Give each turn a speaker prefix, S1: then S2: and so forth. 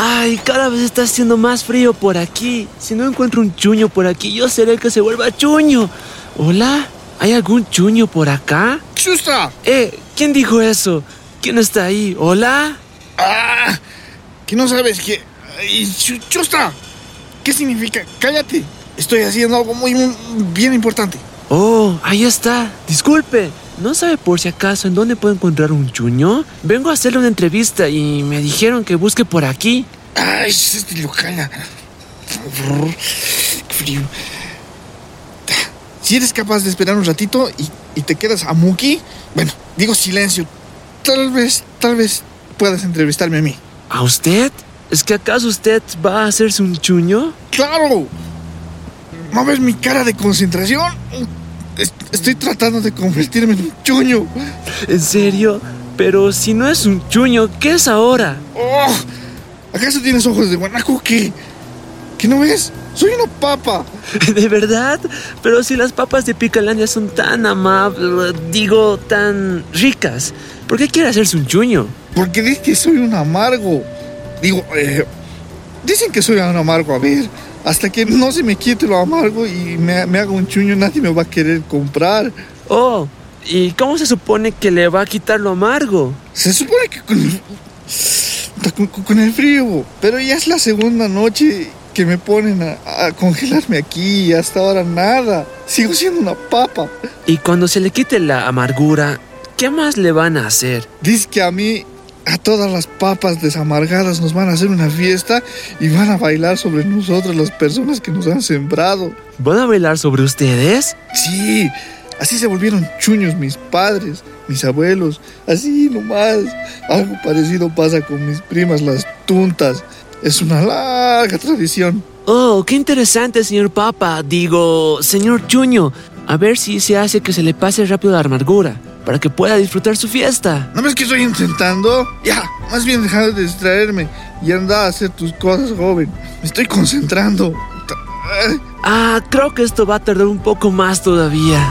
S1: Ay, cada vez está haciendo más frío por aquí. Si no encuentro un chuño por aquí, yo seré el que se vuelva chuño. Hola, ¿hay algún chuño por acá?
S2: ¡Chustra!
S1: Eh, ¿quién dijo eso? ¿Quién está ahí? ¿Hola?
S2: ¡Ah! ¿Que no sabes qué? Ay, chu- ¡Chustra! ¿Qué significa? ¡Cállate! Estoy haciendo algo muy, muy bien importante.
S1: Oh, ahí está. Disculpe, ¿no sabe por si acaso en dónde puedo encontrar un chuño? Vengo a hacerle una entrevista y me dijeron que busque por aquí.
S2: ¡Ay, este lo cala! ¡Qué frío! Si eres capaz de esperar un ratito y, y te quedas a Muki, bueno, digo silencio. Tal vez, tal vez puedas entrevistarme a mí.
S1: ¿A usted? ¿Es que acaso usted va a hacerse un chuño?
S2: ¡Claro! ¿No ves mi cara de concentración? Es- Estoy tratando de convertirme en un chuño.
S1: ¿En serio? Pero si no es un chuño, ¿qué es ahora?
S2: ¡Oh! ¿Acaso tienes ojos de guanaco qué? ¿Qué no ves? Soy una papa.
S1: ¿De verdad? Pero si las papas de Picalandia son tan amables, digo, tan ricas, ¿por qué quiere hacerse un chuño?
S2: Porque dices que soy un amargo. Digo, eh, dicen que soy un amargo. A ver, hasta que no se me quite lo amargo y me, me haga un chuño, nadie me va a querer comprar.
S1: Oh, ¿y cómo se supone que le va a quitar lo amargo?
S2: Se supone que con, con, con el frío, pero ya es la segunda noche que me ponen a, a congelarme aquí y hasta ahora nada. Sigo siendo una papa.
S1: Y cuando se le quite la amargura, ¿qué más le van a hacer?
S2: Dice que a mí, a todas las papas desamargadas nos van a hacer una fiesta y van a bailar sobre nosotros las personas que nos han sembrado.
S1: ¿Van a bailar sobre ustedes?
S2: Sí, así se volvieron chuños mis padres, mis abuelos, así nomás. Algo parecido pasa con mis primas las tuntas. Es una larga tradición.
S1: Oh, qué interesante, señor Papa. Digo, señor Chuño. A ver si se hace que se le pase rápido la amargura, para que pueda disfrutar su fiesta.
S2: ¿No ves que estoy intentando? Ya, más bien deja de distraerme y anda a hacer tus cosas, joven. Me estoy concentrando.
S1: Ah, creo que esto va a tardar un poco más todavía.